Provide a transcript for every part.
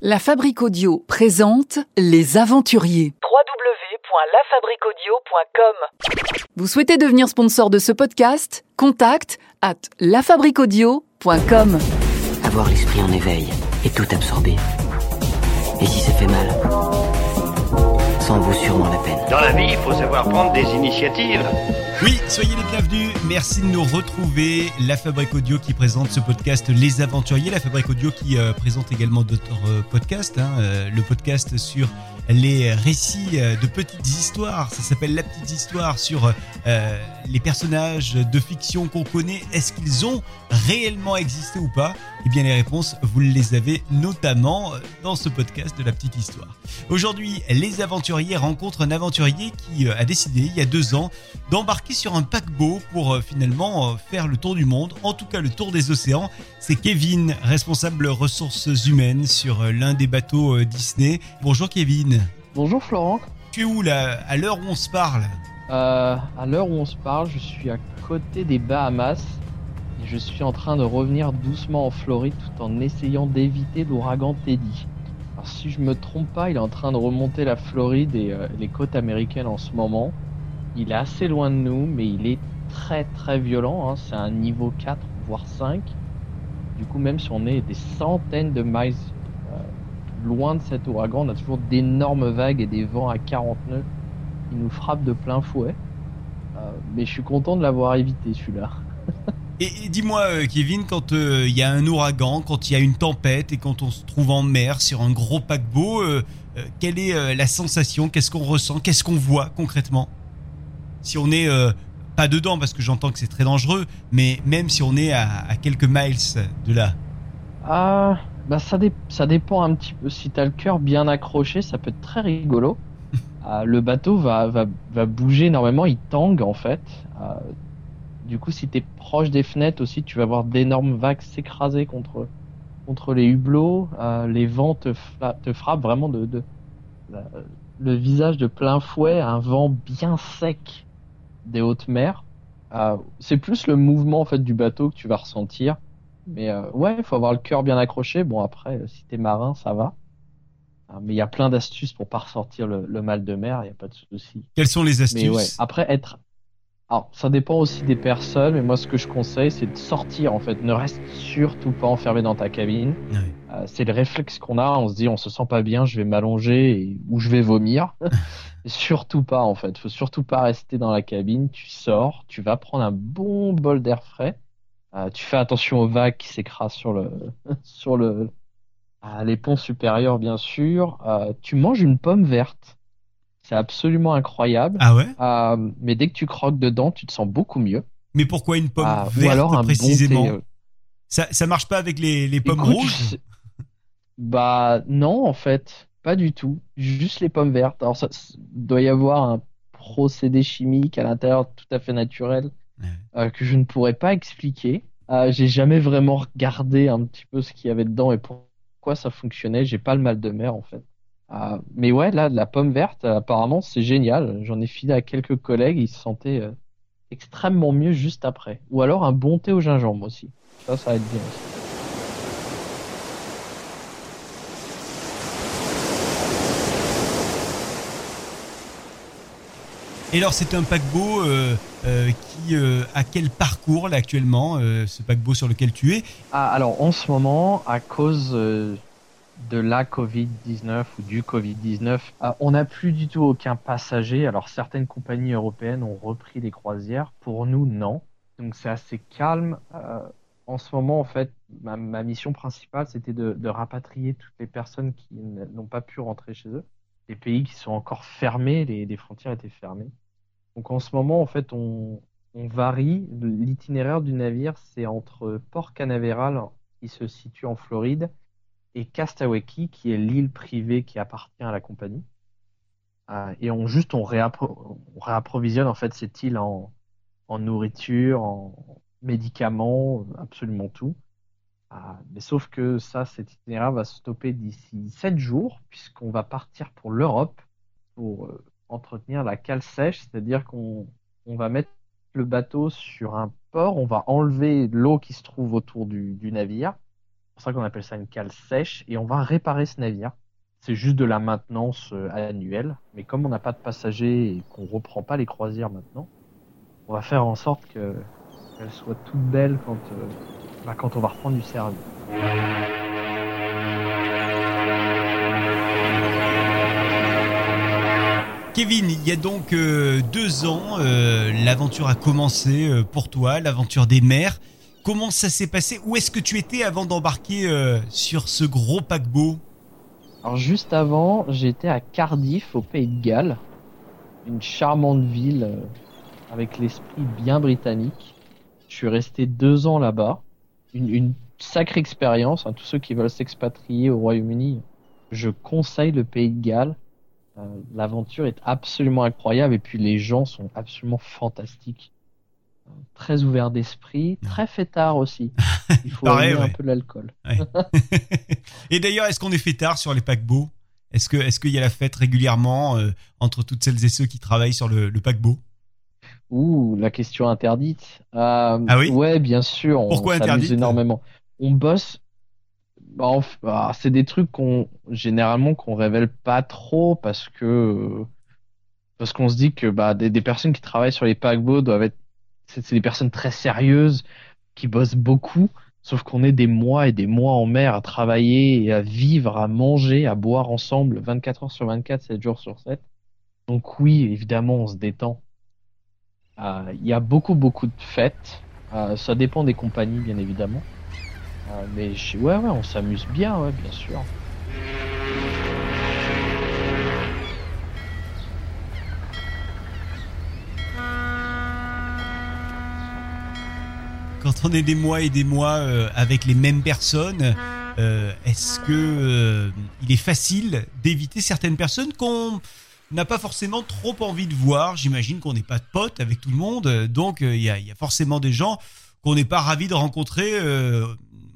La Fabrique Audio présente Les Aventuriers. www.lafabriquaudio.com Vous souhaitez devenir sponsor de ce podcast? Contact à lafabriquaudio.com. Avoir l'esprit en éveil et tout absorber. Et si ça fait mal, ça en vaut sûrement la peine. Dans la vie, il faut savoir prendre des initiatives. Oui, soyez les bienvenus. Merci de nous retrouver. La Fabrique Audio qui présente ce podcast Les Aventuriers. La Fabrique Audio qui euh, présente également d'autres euh, podcasts. hein, euh, le podcast sur les récits euh, de petites histoires. Ça s'appelle La Petite Histoire sur euh, les personnages de fiction qu'on connaît. Est-ce qu'ils ont réellement existé ou pas? Eh bien, les réponses, vous les avez notamment dans ce podcast de La Petite Histoire. Aujourd'hui, les aventuriers rencontrent un aventurier qui euh, a décidé, il y a deux ans, d'embarquer sur un paquebot pour euh, finalement euh, faire le tour du monde, en tout cas le tour des océans. C'est Kevin, responsable ressources humaines sur euh, l'un des bateaux euh, Disney. Bonjour Kevin. Bonjour Florent. Tu es où là À l'heure où on se parle Euh, à l'heure où on se parle, je suis à côté des Bahamas et je suis en train de revenir doucement en Floride tout en essayant d'éviter l'ouragan Teddy. Alors si je me trompe pas, il est en train de remonter la Floride et euh, les côtes américaines en ce moment. Il est assez loin de nous, mais il est très très violent. hein. C'est un niveau 4 voire 5. Du coup, même si on est des centaines de miles loin de cet ouragan, on a toujours d'énormes vagues et des vents à 40 nœuds qui nous frappent de plein fouet. Euh, mais je suis content de l'avoir évité celui-là. Et, et dis-moi euh, Kevin, quand euh, il y a un ouragan, quand il y a une tempête et quand on se trouve en mer sur un gros paquebot, euh, quelle est la sensation? Qu'est-ce qu'on ressent? Qu'est-ce qu'on voit concrètement? Si on est pas dedans, parce que j'entends que c'est très dangereux, mais même si on est à, à quelques miles de là. Ah, bah ça, dé- ça dépend un petit peu. Si t'as le cœur bien accroché, ça peut être très rigolo. Ah, le bateau va, va, va bouger énormément, il tangue en fait. Ah, du coup, si t'es proche des fenêtres aussi, tu vas voir d'énormes vagues s'écraser contre, contre les hublots. Ah, les vents te, te frappent vraiment de, de le visage de plein fouet, un vent bien sec des hautes mers. C'est plus le mouvement en fait du bateau que tu vas ressentir. Mais euh, ouais, il faut avoir le cœur bien accroché. Bon, après, euh, si t'es marin, ça va. Ah, mais il y a plein d'astuces pour pas ressentir le, le mal de mer, il n'y a pas de souci. Quelles sont les astuces Mais ouais, après, être. Alors, ça dépend aussi des personnes, mais moi, ce que je conseille, c'est de sortir, en fait. Ne reste surtout pas enfermé dans ta cabine. Ouais. Euh, c'est le réflexe qu'on a. On se dit, on se sent pas bien, je vais m'allonger et... ou je vais vomir. Surtout pas, en fait. Faut surtout pas rester dans la cabine. Tu sors, tu vas prendre un bon bol d'air frais. Euh, tu fais attention aux vagues qui s'écrasent sur le, sur le, les ponts supérieurs, bien sûr. Euh, tu manges une pomme verte. C'est absolument incroyable. Ah ouais? Euh, mais dès que tu croques dedans, tu te sens beaucoup mieux. Mais pourquoi une pomme verte ou alors un précisément bon thé. ça, ça marche pas avec les, les pommes Écoute, rouges Bah non, en fait, pas du tout. Juste les pommes vertes. Alors ça, ça doit y avoir un procédé chimique à l'intérieur tout à fait naturel Euh, que je ne pourrais pas expliquer. Euh, j'ai jamais vraiment regardé un petit peu ce qu'il y avait dedans et pourquoi ça fonctionnait. J'ai pas le mal de mer en fait. Euh, mais ouais, là, la pomme verte, apparemment, c'est génial. J'en ai filé à quelques collègues, ils se sentaient extrêmement mieux juste après. Ou alors un bon thé au gingembre aussi. Ça, ça va être bien aussi. Et alors, c'est un paquebot euh, euh, qui euh, a quel parcours actuellement, euh, ce paquebot sur lequel tu es? Ah, alors en ce moment, à cause euh, de la Covid-19 ou du Covid-19, ah, on n'a plus du tout aucun passager. Alors certaines compagnies européennes ont repris les croisières. Pour nous, non. Donc c'est assez calme. Euh, en ce moment, en fait, ma, mission principale, c'était de, rapatrier toutes les personnes qui n'ont pas pu rentrer chez eux. Les pays qui sont encore fermés, les, frontières étaient fermées. Donc en ce moment, en fait, on, varie. L'itinéraire du navire, c'est entre Port Canaveral, qui se situe en Floride, et Castaway Cay, qui est l'île privée qui appartient à la compagnie. Euh, et on juste on, réappro- on réapprovisionne en fait cette île en nourriture, en médicaments, absolument tout. Ah, mais sauf que ça, cet itinéraire va se stopper d'ici 7 jours, puisqu'on va partir pour l'Europe pour euh, entretenir la cale sèche, c'est-à-dire qu'on on va mettre le bateau sur un port, on va enlever l'eau qui se trouve autour du, navire, pour ça qu'on appelle ça une cale sèche. Et on va réparer ce navire. C'est juste de la maintenance euh, annuelle. Mais comme on n'a pas de passagers et qu'on reprend pas les croisières maintenant, on va faire en sorte qu'elles soient toutes belles quand, euh, bah, quand on va reprendre du service. Kevin, il y a donc euh, deux ans, euh, l'aventure a commencé euh, pour toi, l'aventure des mers. Comment ça s'est passé? Où est-ce que tu étais avant d'embarquer euh, sur ce gros paquebot? Alors juste avant, j'étais à Cardiff, au Pays de Galles, une charmante ville euh, avec l'esprit bien britannique. Je suis resté deux ans là-bas, une, une sacrée expérience. hein. Tous ceux qui veulent s'expatrier au Royaume-Uni, je conseille le Pays de Galles. Euh, L'aventure est absolument incroyable et puis les gens sont absolument fantastiques. Euh, Très ouverts d'esprit, très fêtards aussi. Il faut Pareil, un peu l'alcool. Ouais. Et d'ailleurs, est-ce qu'on est fêtard sur les paquebots? Est-ce qu'il y a la fête régulièrement euh, entre toutes celles et ceux qui travaillent sur le, le paquebot? Ouh, la question interdite. Euh, Ah oui? Ouais, bien sûr. on Pourquoi interdite? énormément. On bosse. Bah, bah, c'est des trucs qu'on généralement qu'on révèle pas trop parce que parce qu'on se dit que bah des, des personnes qui travaillent sur les paquebots doivent être c'est c'est des personnes très sérieuses qui bossent beaucoup. Sauf qu'on est des mois et des mois en mer à travailler et à vivre, à manger, à boire ensemble 24 heures sur 24, 7 jours sur 7. Donc oui, évidemment, on se détend. Euh, Il y a beaucoup, beaucoup de fêtes. Euh, ça dépend des compagnies, bien évidemment. Euh, mais je- ouais, ouais, on s'amuse bien, ouais, bien sûr. Quand on est des mois et des mois avec les mêmes personnes, est-ce que il est facile d'éviter certaines personnes qu'on n'a pas forcément trop envie de voir J'imagine qu'on n'est pas de potes avec tout le monde, euh, donc euh, il y, a, y a forcément des gens qu'on n'est pas ravi de rencontrer euh,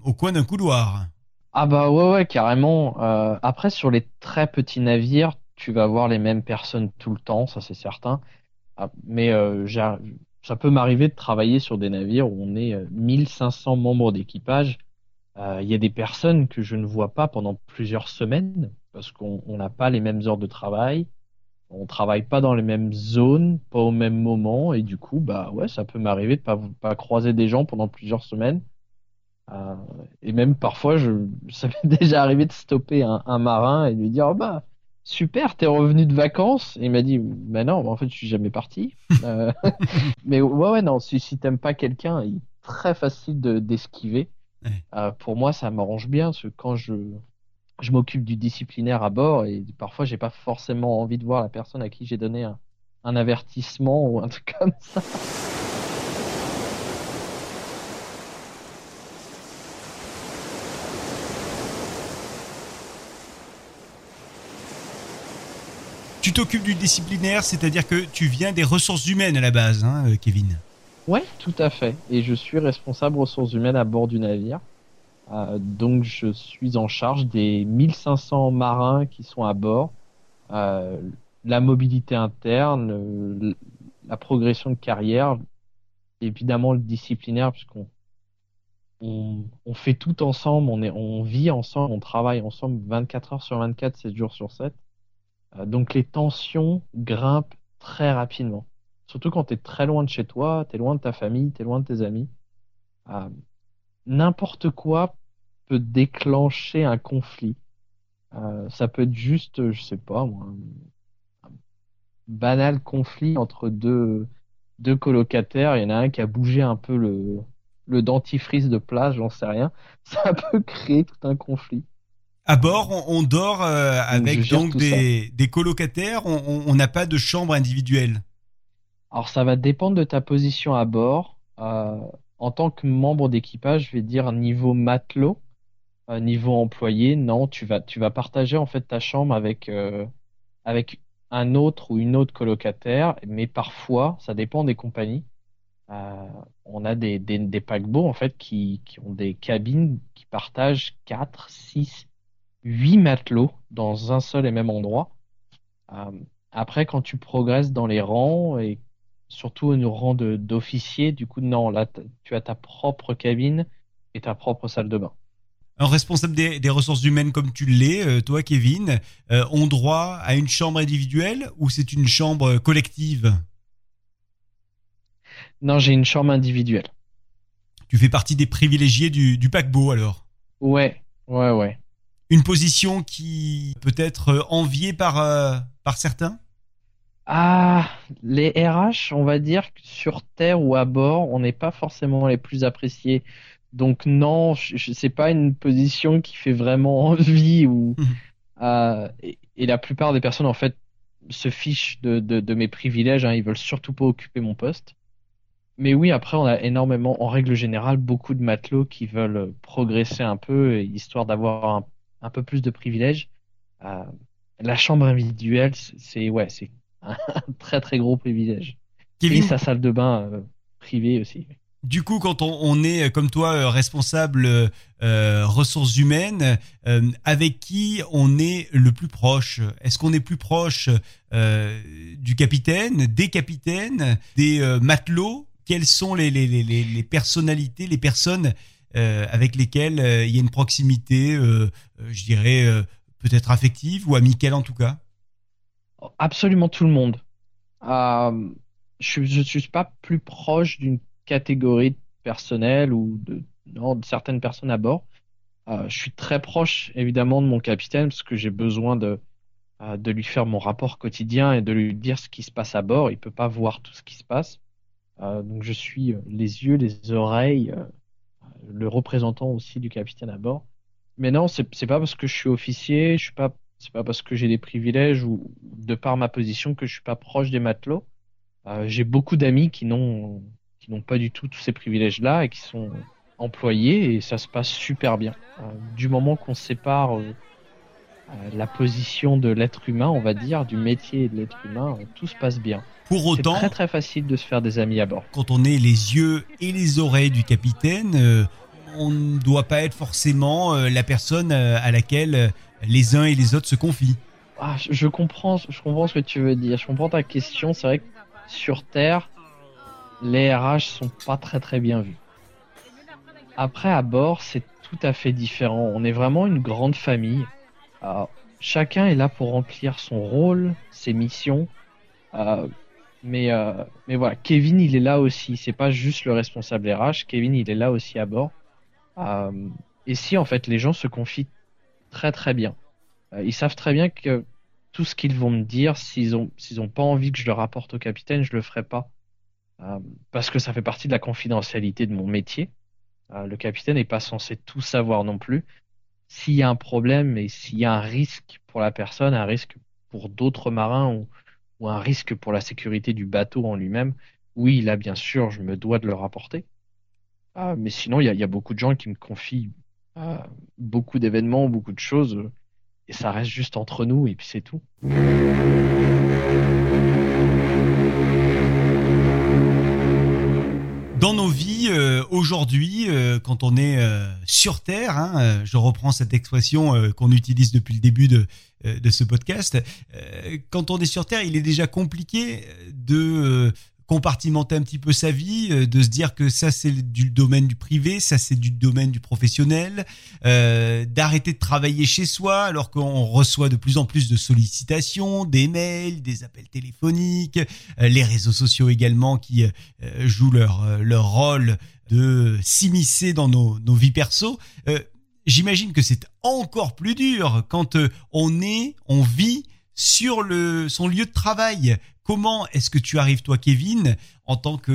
au coin d'un couloir. Ah bah ouais, ouais, carrément. Après, sur les très petits navires, tu vas voir les mêmes personnes tout le temps, ça c'est certain. Ah, mais ça peut m'arriver de travailler sur des navires où on est euh, 1500 membres d'équipage. Il y a des personnes que je ne vois pas pendant plusieurs semaines parce qu'on on n'a pas les mêmes heures de travail, on travaille pas dans les mêmes zones, pas au même moment, et du coup, bah ouais, ça peut m'arriver de pas, pas croiser des gens pendant plusieurs semaines. Euh, et même parfois, je, ça m'est déjà arrivé de stopper un, un marin et de lui dire, oh bah, super, t'es revenu de vacances. Et il m'a dit, bah non, en fait, je suis jamais parti. Euh, mais ouais, ouais, non, si, si t'aimes pas quelqu'un, il est très facile de, d'esquiver. Ouais. Euh, pour moi, ça m'arrange bien, parce que quand je, je m'occupe du disciplinaire à bord, et parfois, j'ai pas forcément envie de voir la personne à qui j'ai donné un, un avertissement ou un truc comme ça. Tu t'occupes du disciplinaire, c'est-à-dire que tu viens des ressources humaines à la base, hein, euh, Kevin? Ouais, tout à fait. Et je suis responsable ressources humaines à bord du navire. Euh, donc je suis en charge des 1500 marins qui sont à bord, euh, la mobilité interne, la progression de carrière, évidemment le disciplinaire puisqu'on on, fait tout ensemble, on est, on vit ensemble, on travaille ensemble 24 heures sur 24, 7 jours sur 7. Euh, donc les tensions grimpent très rapidement. Surtout quand tu es très loin de chez toi, tu es loin de ta famille, tu es loin de tes amis. N'importe quoi peut déclencher un conflit. Euh, ça peut être juste, je sais pas moi, un, banal conflit entre deux, deux colocataires. Il y en a un qui a bougé un peu le, le dentifrice de place, j'en sais rien. Ça peut créer tout un conflit. À bord, on, on dort euh, avec donc des, des colocataires. On n'a pas de chambre individuelle. Alors ça va dépendre de ta position à bord. Euh, en tant que membre d'équipage, je vais dire niveau matelot, euh, niveau employé, non, tu vas tu vas partager en fait ta chambre avec euh, un autre ou une autre colocataire, mais parfois, ça dépend des compagnies. Euh, on a des, paquebots en fait qui, qui ont des cabines qui partagent 4, 6, 8 matelots dans un seul et même endroit. Après, quand tu progresses dans les rangs et surtout au rang d'officier, du coup, non, là, tu as ta propre cabine et ta propre salle de bain. Un responsable des, ressources humaines comme tu l'es, euh, toi Kevin, euh, ont droit à une chambre individuelle ou c'est une chambre collective? Non, j'ai une chambre individuelle. Tu fais partie des privilégiés du, du paquebot alors? Ouais, ouais, ouais. Une position qui peut être enviée par, euh, par certains? Ah, les RH, on va dire que sur Terre ou à bord, on n'est pas forcément les plus appréciés. Donc non, je, sais pas une position qui fait vraiment envie ou mhm. euh, et, la plupart des personnes en fait se fichent de, de, mes privilèges. Hein, ils veulent surtout pas occuper mon poste. Mais oui, après on a énormément, en règle générale, beaucoup de matelots qui veulent progresser un peu histoire d'avoir un, peu plus de privilèges. Euh, la chambre individuelle, c'est ouais, c'est un très très gros privilège. Et sa salle de bain euh, privée aussi. Du coup, quand on, est comme toi euh, responsable euh, ressources humaines, euh, avec qui on est le plus proche? Est-ce qu'on est plus proche du capitaine, des capitaines, des matelots? Quelles sont les, les, personnalités, les personnes avec lesquelles il y a une proximité, je dirais peut-être affective ou amicale en tout cas? Absolument tout le monde. je ne suis pas plus proche d'une catégorie personnelle ou de, de certaines personnes à bord. Euh, je suis très proche évidemment de mon capitaine parce que j'ai besoin de, euh, de lui faire mon rapport quotidien et de lui dire ce qui se passe à bord. Il peut pas voir tout ce qui se passe. Euh, donc je suis les yeux, les oreilles, le représentant aussi du capitaine à bord. Mais non, c'est pas parce que je suis officier, je suis pas c'est pas parce que j'ai des privilèges ou de par ma position que je suis pas proche des matelots. j'ai beaucoup d'amis qui n'ont qui n'ont pas du tout tous ces privilèges-là et qui sont employés et ça se passe super bien. Euh, du moment qu'on sépare euh, euh, la position de l'être humain, on va dire, du métier de l'être humain, tout se passe bien. Pour autant, c'est très très facile de se faire des amis à bord. Quand on est les yeux et les oreilles du capitaine, on ne doit pas être forcément la personne à laquelle les uns et les autres se confient. Ah, je, comprends, je comprends ce que tu veux dire. Je comprends ta question. C'est vrai que sur Terre, les RH sont pas très très bien vus. Après, à bord, c'est tout à fait différent. On est vraiment une grande famille. chacun est là pour remplir son rôle, ses missions. Euh, mais, euh, mais voilà, Kevin, il est là aussi. C'est pas juste le responsable RH. Kevin, il est là aussi à bord. Euh, et si, en fait, les gens se confient très très bien. ils savent très bien que tout ce qu'ils vont me dire, s'ils ont, s'ils ont pas envie que je le rapporte au capitaine, je le ferai pas. Euh, parce que ça fait partie de la confidentialité de mon métier. Euh, le capitaine n'est pas censé tout savoir non plus. S'il y a un problème et s'il y a un risque pour la personne, un risque pour d'autres marins ou, un risque pour la sécurité du bateau en lui-même, oui, là, bien sûr, je me dois de le rapporter. Euh, mais sinon, il y, y a, beaucoup de gens qui me confient beaucoup d'événements, beaucoup de choses, et ça reste juste entre nous, et puis c'est tout. Euh, aujourd'hui, euh, quand on est euh, sur Terre, hein, je reprends cette expression qu'on utilise depuis le début de ce podcast, quand on est sur Terre, il est déjà compliqué de compartimenter un petit peu sa vie, euh, de se dire que ça c'est du domaine du privé, ça c'est du domaine du professionnel, euh, d'arrêter de travailler chez soi alors qu'on reçoit de plus en plus de sollicitations, des mails, des appels téléphoniques, euh, les réseaux sociaux également qui jouent leur, leur rôle de s'immiscer dans nos, nos vies perso. J'imagine que c'est encore plus dur quand on est, on vit sur le, son lieu de travail. Comment est-ce que tu arrives, toi, Kevin, en tant que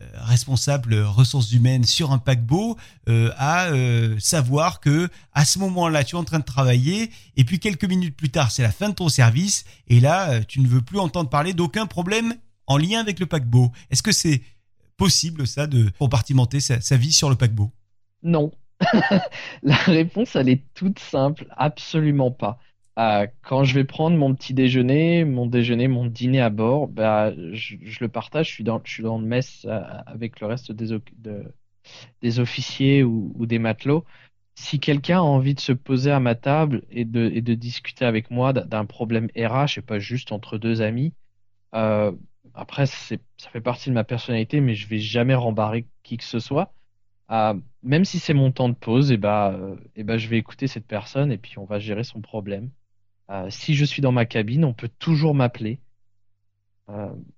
euh, responsable ressources humaines sur un paquebot, euh, à euh, savoir que à ce moment-là, tu es en train de travailler, et puis quelques minutes plus tard, c'est la fin de ton service, et là, tu ne veux plus entendre parler d'aucun problème en lien avec le paquebot. Est-ce que c'est possible, ça, de compartimenter sa vie sur le paquebot? Non. la réponse, elle est toute simple, absolument pas. Euh, quand je vais prendre mon petit déjeuner, mon déjeuner, mon dîner à bord, bah, je, le partage. Je suis dans, je suis dans le mess euh, avec le reste des, des officiers ou, des matelots. Si quelqu'un a envie de se poser à ma table et de, de discuter avec moi d'un problème RH et pas juste entre deux amis, euh, après, ça fait partie de ma personnalité, mais je vais jamais rembarrer qui que ce soit. Euh, même si c'est mon temps de pause, et eh bah, et bah, je vais écouter cette personne et puis on va gérer son problème. Si je suis dans ma cabine, on peut toujours m'appeler.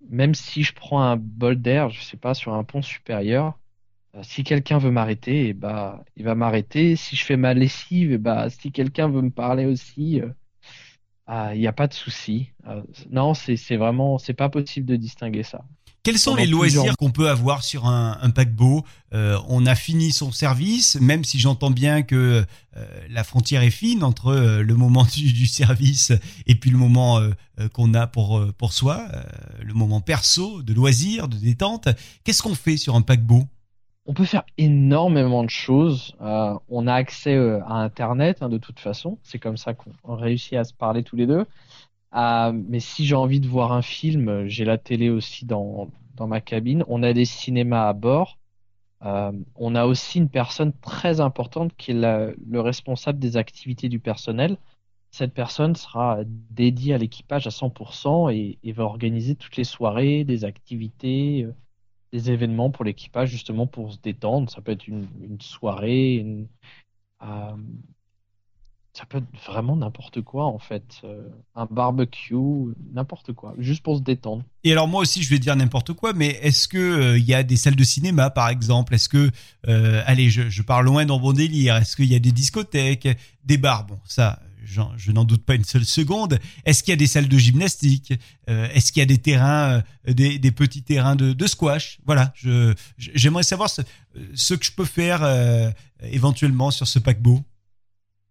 même si je prends un bol d'air, je sais pas, sur un pont supérieur, si quelqu'un veut m'arrêter, bah, il va m'arrêter. Si je fais ma lessive, bah, si quelqu'un veut me parler aussi, il n'y a pas de souci. non, c'est vraiment, c'est pas possible de distinguer ça. Quels sont les loisirs qu'on peut avoir sur un, paquebot? Euh, On a fini son service, même si j'entends bien que euh, la frontière est fine entre euh, le moment du, service et puis le moment qu'on a pour, pour soi, le moment perso, de loisirs, de détente. Qu'est-ce qu'on fait sur un paquebot? On peut faire énormément de choses. on a accès à Internet hein, de toute façon. C'est comme ça qu'on réussit à se parler tous les deux. Euh, mais si j'ai envie de voir un film, j'ai la télé aussi dans, dans ma cabine. On a des cinémas à bord. Euh, on a aussi une personne très importante qui est le responsable des activités du personnel. Cette personne sera dédiée à l'équipage à 100% et, va organiser toutes les soirées, des activités, euh, des événements pour l'équipage justement pour se détendre. Ça peut être une, une soirée, une, euh, ça peut être vraiment n'importe quoi en fait. Euh, un barbecue, n'importe quoi, juste pour se détendre. Et alors moi aussi je vais dire n'importe quoi, mais est-ce que euh, il y a des salles de cinéma par exemple? Est-ce que, euh, allez, je, je, pars loin dans mon délire. Est-ce qu'il y a des discothèques, des bars? Bon, ça, je n'en doute pas une seule seconde. Est-ce qu'il y a des salles de gymnastique? Est-ce qu'il y a des terrains, des, petits terrains de, squash? Voilà, j'aimerais savoir ce, que je peux faire éventuellement sur ce paquebot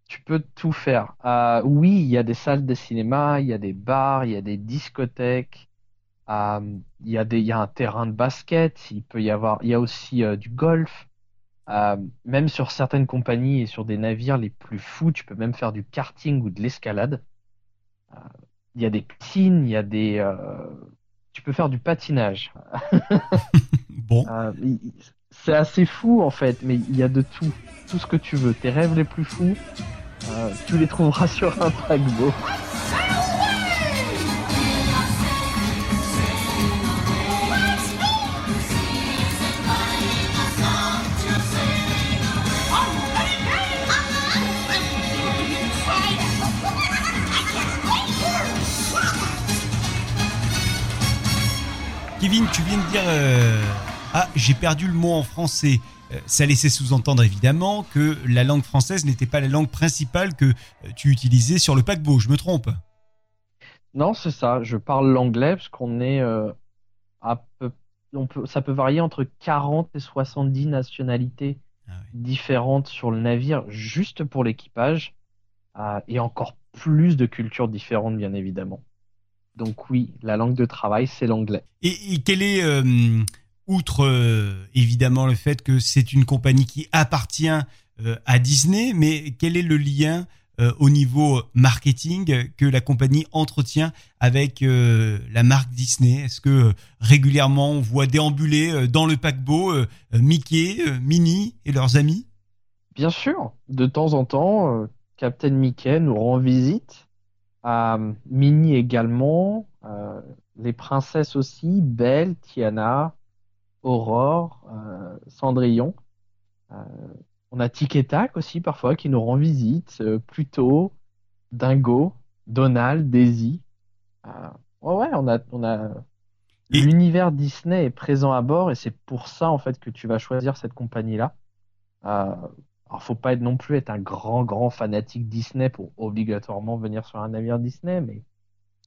tu peux tout faire. Euh, oui, il y a des salles de cinéma, il y a des bars, il y a des discothèques, euh, il, y a des, il y a un terrain de basket, il peut y avoir, il y a aussi euh, du golf. même sur certaines compagnies et sur des navires les plus fous, tu peux même faire du karting ou de l'escalade. il y a des piscines, il y a des, tu peux faire du patinage. bon. c'est assez fou en fait, mais il y a de tout, tout ce que tu veux. Tes rêves les plus fous, euh, tu les trouveras sur un paquebot. Kevin, tu viens de dire euh, ah j'ai perdu le mot en français. Euh, ça laissait sous-entendre évidemment que la langue française n'était pas la langue principale que euh, tu utilisais sur le paquebot. Je me trompe? Non, c'est ça. Je parle l'anglais parce qu'on est euh, à peu, ça peut varier entre 40 et 70 nationalités ah différentes sur le navire juste pour l'équipage et encore plus de cultures différentes bien évidemment. Donc oui, la langue de travail c'est l'anglais. Et, et, quel est outre euh, évidemment le fait que c'est une compagnie qui appartient euh, à Disney, mais quel est le lien euh, au niveau marketing que la compagnie entretient avec la marque Disney? Est-ce que régulièrement on voit déambuler dans le paquebot Mickey, Minnie et leurs amis? Bien sûr, de temps en temps, Captain Mickey nous rend visite. Minnie également, les princesses aussi, Belle, Tiana, Aurore, euh, Cendrillon. Euh, on a Tic aussi parfois qui nous rend visite, euh, Pluto, Dingo, Donald, Daisy. ouais, ouais, on a, on a l'univers Disney est présent à bord et c'est pour ça en fait que tu vas choisir cette compagnie-là. alors faut pas être non plus être un grand grand fanatique Disney pour obligatoirement venir sur un navire Disney, mais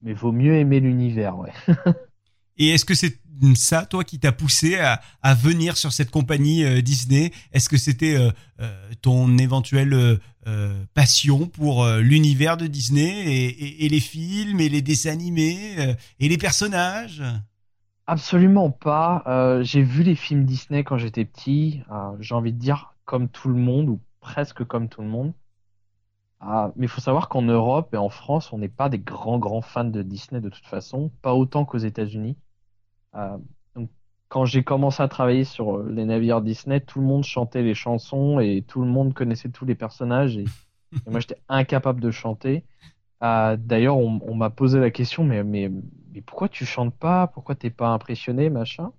mais vaut mieux aimer l'univers, ouais. Et est-ce que c'est ça, toi, qui t'a poussé à, venir sur cette compagnie euh, Disney? Est-ce que c'était euh, euh, ton éventuelle passion pour l'univers de Disney et, les films et les dessins animés et les personnages? Absolument pas. J'ai vu les films Disney quand j'étais petit. J'ai envie de dire comme tout le monde ou presque comme tout le monde. Mais il faut savoir qu'en Europe et en France, on n'est pas des grands grands fans de Disney de toute façon, pas autant qu'aux États-Unis. Euh, quand j'ai commencé à travailler sur euh, les navires Disney, tout le monde chantait les chansons et tout le monde connaissait tous les personnages et, moi j'étais incapable de chanter. Euh, D'ailleurs, on, m'a posé la question, mais pourquoi tu chantes pas? Pourquoi t'es pas impressionné, machin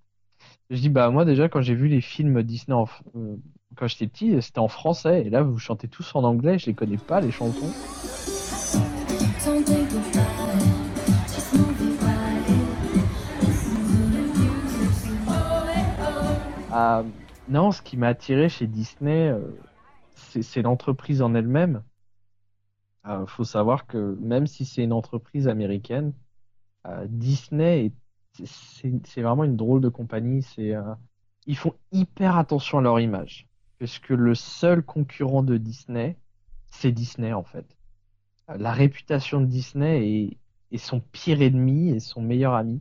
Je dis bah moi déjà quand j'ai vu les films Disney en, euh, quand j'étais petit, c'était en français. Et là, vous chantez tous en anglais. Je les connais pas, les chansons. Euh, non, ce qui m'a attiré chez Disney, euh, c'est l'entreprise en elle-même. Il euh, faut savoir que même si c'est une entreprise américaine, Disney, c'est vraiment une drôle de compagnie. ils font hyper attention à leur image. Parce que le seul concurrent de Disney, c'est Disney en fait. La réputation de Disney est son pire ennemi et son meilleur ami.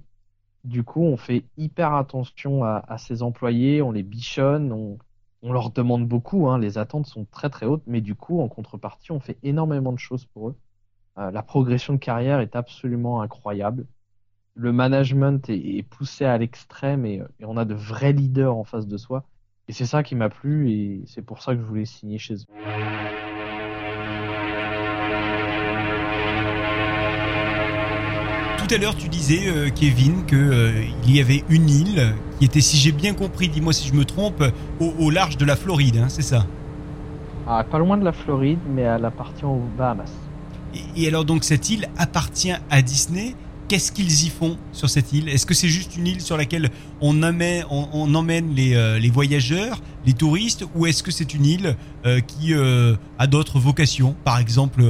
Du coup, on fait hyper attention à, ses employés, on les bichonne, on, leur demande beaucoup, hein, les attentes sont très très hautes, mais du coup, en contrepartie, on fait énormément de choses pour eux. Euh, la progression de carrière est absolument incroyable. Le management est, poussé à l'extrême et, on a de vrais leaders en face de soi. Et c'est ça qui m'a plu et c'est pour ça que je voulais signer chez eux. tout à l'heure, tu disais, euh, Kevin, qu'il euh, y avait une île qui était, si j'ai bien compris, dis-moi si je me trompe, au, large de la Floride, hein, c'est ça? Ah, Pas loin de la Floride, mais elle appartient aux Bahamas. Et, alors, donc, cette île appartient à Disney. Qu'est-ce qu'ils y font sur cette île? Est-ce que c'est juste une île sur laquelle on, emmène, euh, les, voyageurs, les touristes, ou est-ce que c'est une île qui a d'autres vocations? Par exemple,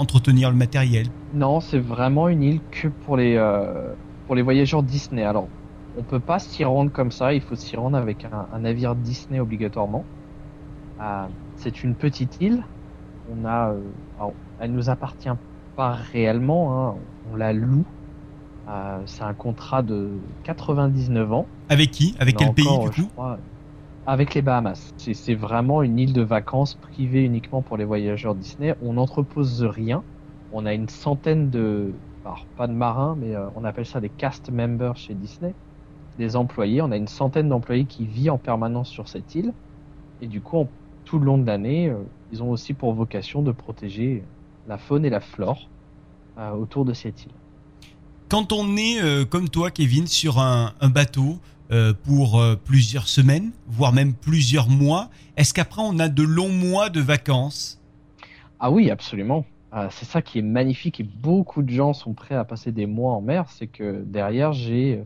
entretenir le matériel? Non, c'est vraiment une île que pour les, euh, pour les voyageurs Disney. Alors, on peut pas s'y rendre comme ça, il faut s'y rendre avec un, navire Disney obligatoirement. Euh, c'est une petite île. On a, euh, elle nous appartient pas réellement, hein, on la loue. C'est un contrat de 99 ans. Avec qui? Avec quel pays du coup? avec les Bahamas. C'est vraiment une île de vacances privée uniquement pour les voyageurs Disney. On n'entrepose rien. On a une centaine de, alors pas de marins, mais euh, on appelle ça des cast members chez Disney, des employés. On a une centaine d'employés qui vivent en permanence sur cette île. Et du coup, tout le long de l'année, euh, ils ont aussi pour vocation de protéger la faune et la flore euh, autour de cette île. Quand on est, comme toi, Kevin, sur un bateau, euh, pour euh, plusieurs semaines, voire même plusieurs mois. Est-ce qu'après on a de longs mois de vacances? Ah oui, absolument. C'est ça qui est magnifique et beaucoup de gens sont prêts à passer des mois en mer. C'est que derrière j'ai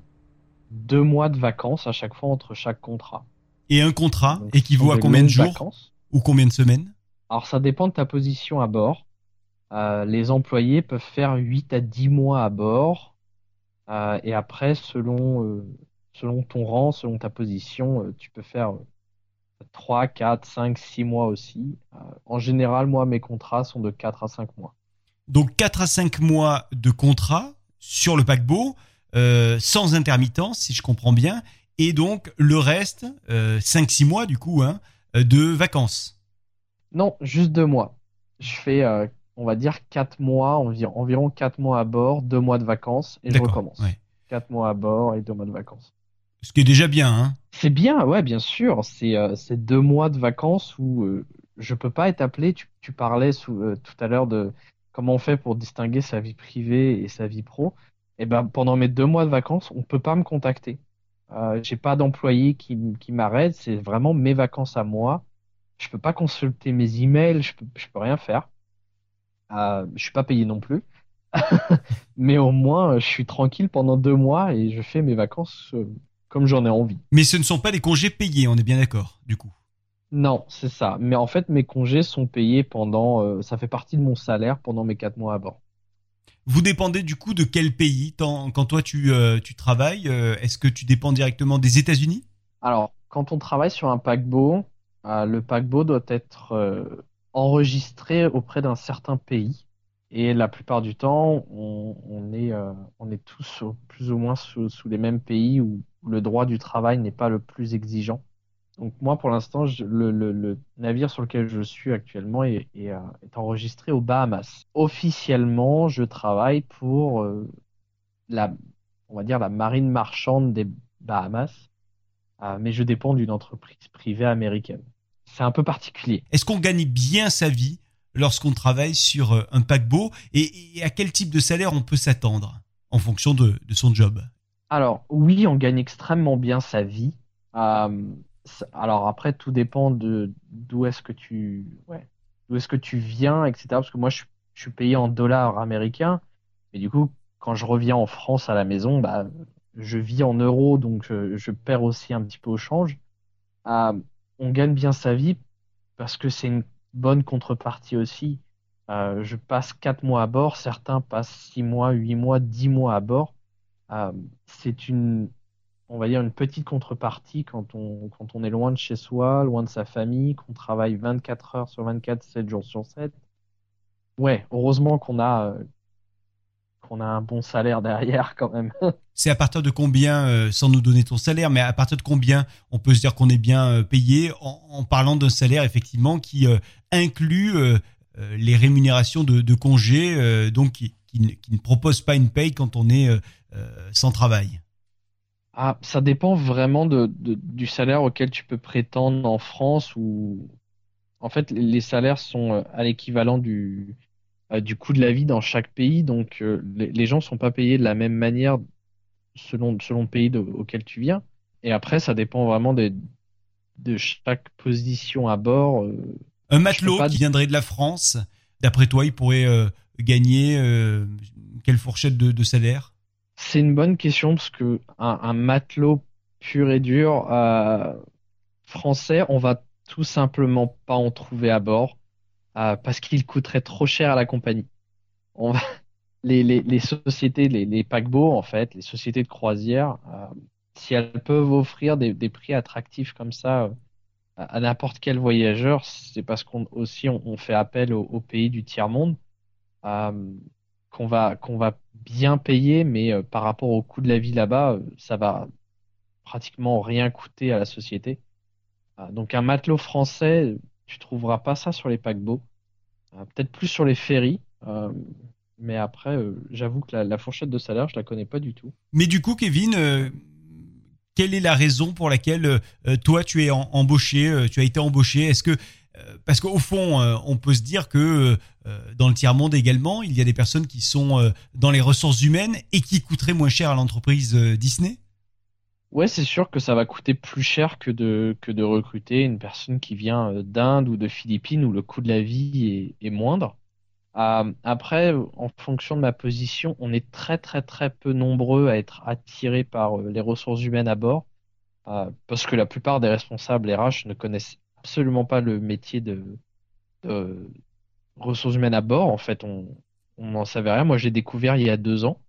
deux mois de vacances à chaque fois entre chaque contrat. Et un contrat équivaut à combien de jours ou combien de semaines? Alors ça dépend de ta position à bord. Euh, les employés peuvent faire 8 à 10 mois à bord. Et après, selon selon ton rang, selon ta position, euh, tu peux faire 3, 4, 5, 6 mois aussi. Euh, en général, moi, mes contrats sont de 4 à 5 mois. Donc 4 à 5 mois de contrat sur le paquebot, euh, sans intermittence, si je comprends bien, et donc le reste, 5-6 mois du coup, hein, de vacances. Non, juste 2 mois. Je fais, on va dire, 4 mois, environ, environ 4 mois à bord, 2 mois de vacances, et je recommence. 4 mois à bord et 2 mois de vacances. Ce qui est déjà bien, hein C'est bien, ouais, bien sûr. C'est euh, deux mois de vacances où euh, je peux pas être appelé. Tu, tu parlais sous, euh, tout à l'heure de comment on fait pour distinguer sa vie privée et sa vie pro. Et eh ben pendant mes deux mois de vacances, on peut pas me contacter. Euh, J'ai pas d'employé qui, qui m'arrête. C'est vraiment mes vacances à moi. Je peux pas consulter mes emails. Je peux, je peux rien faire. Euh, je suis pas payé non plus. Mais au moins, je suis tranquille pendant deux mois et je fais mes vacances euh, comme j'en ai envie. Mais ce ne sont pas des congés payés, on est bien d'accord, du coup. Non, c'est ça. Mais en fait, mes congés sont payés pendant. Euh, ça fait partie de mon salaire pendant mes quatre mois à bord. Vous dépendez du coup de quel pays? Quand toi tu, euh, tu travailles euh, Est-ce que tu dépends directement des États-Unis? Alors, quand on travaille sur un paquebot, le paquebot doit être enregistré auprès d'un certain pays. Et la plupart du temps, on, est, on est tous plus ou moins sous, sous les mêmes pays ou le droit du travail n'est pas le plus exigeant. Donc moi, pour l'instant, le, navire sur lequel je suis actuellement est, euh, enregistré aux Bahamas. Officiellement, je travaille pour euh, la, on va dire la marine marchande des Bahamas, euh, mais je dépends d'une entreprise privée américaine. C'est un peu particulier. Est-ce qu'on gagne bien sa vie lorsqu'on travaille sur un paquebot et, à quel type de salaire on peut s'attendre en fonction de son job? Alors, oui, on gagne extrêmement bien sa vie. Euh, alors après, tout dépend de d'où est-ce que tu, ouais, d'où est-ce que tu viens, etc. Parce que moi, je, suis- je suis payé en dollars américains, mais du coup, quand je reviens en France à la maison, bah, je vis en euros, donc je, je perds aussi un petit peu au change. On gagne bien sa vie parce que c'est une bonne contrepartie aussi. Euh, je passe quatre mois à bord, certains passent six mois, huit mois, dix mois à bord. Euh, c'est une, on va dire une petite contrepartie quand on, quand on est loin de chez soi, loin de sa famille, qu'on travaille 24 heures sur 24, 7 jours sur 7. Ouais, heureusement qu'on a, euh, qu'on a un bon salaire derrière quand même. C'est à partir de combien, euh, sans nous donner ton salaire, mais à partir de combien on peut se dire qu'on est bien euh, payé en, en parlant d'un salaire effectivement qui euh, inclut les rémunérations de, de congés, donc qui, qui ne, qui ne propose pas une paye quand on est sans travail. Ah, ça dépend vraiment de, de- du salaire auquel tu peux prétendre en France ou en fait les salaires sont à l'équivalent du du coût de la vie dans chaque pays. Donc euh, les, les gens sont pas payés de la même manière selon selon le pays de- auquel tu viens. Et après ça dépend vraiment des de chaque position à bord euh, Un matelot pas. qui viendrait de la France, d'après toi, il pourrait euh, gagner euh, quelle fourchette de, de salaire? C'est une bonne question parce que un, un matelot pur et dur euh, français, on va tout simplement pas en trouver à bord euh, parce qu'il coûterait trop cher à la compagnie. On va, les, les, les sociétés, les, les paquebots en fait, les sociétés de croisière, euh, si elles peuvent offrir des, des prix attractifs comme ça euh, à, n'importe quel voyageur, c'est parce qu'on aussi on, on fait appel aux, aux pays du tiers-monde. Euh, qu'on va qu'on va bien payer, mais euh, par rapport au coût de la vie là-bas, ça va pratiquement rien coûter à la société. Donc un matelot français, tu trouveras pas ça sur les paquebots, Euh, peut-être plus sur les ferries, euh, mais après, euh, j'avoue que la, fourchette de salaire, je la connais pas du tout. Mais du coup, Kevin, quelle est la raison pour laquelle toi tu es embauché, tu as été embauché? Est-ce que parce qu'au fond, on peut se dire que dans le tiers monde également, il y a des personnes qui sont dans les ressources humaines et qui coûteraient moins cher à l'entreprise Disney? Ouais, c'est sûr que ça va coûter plus cher que de, que de recruter une personne qui vient euh, d'Inde ou de Philippines où le coût de la vie est, moindre. Euh, après, en fonction de ma position, on est très très très peu nombreux à être attirés par euh, les ressources humaines à bord, parce que la plupart des responsables RH ne connaissent absolument pas le métier de, ressources humaines à bord. En fait, on n'en savait rien. Moi, j'ai découvert il y a deux ans.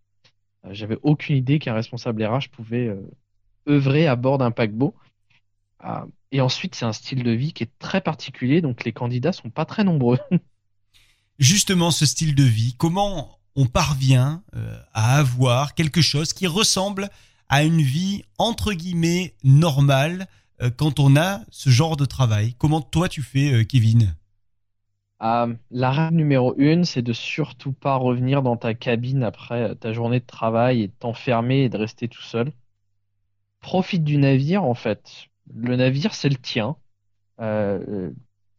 J'avais aucune idée qu'un responsable RH pouvait œuvrer à bord d'un paquebot. Euh, et ensuite, c'est un style de vie qui est très particulier, donc les candidats sont pas très nombreux. Justement, ce style de vie, comment on parvient euh, à avoir quelque chose qui ressemble à une vie entre guillemets normale euh, quand on a ce genre de travail? Comment toi tu fais, euh, Kevin? Euh, la règle numéro une, c'est de surtout pas revenir dans ta cabine après ta journée de travail et de t'enfermer et de rester tout seul. Profite du navire, en fait. Le navire, c'est le tien. Euh,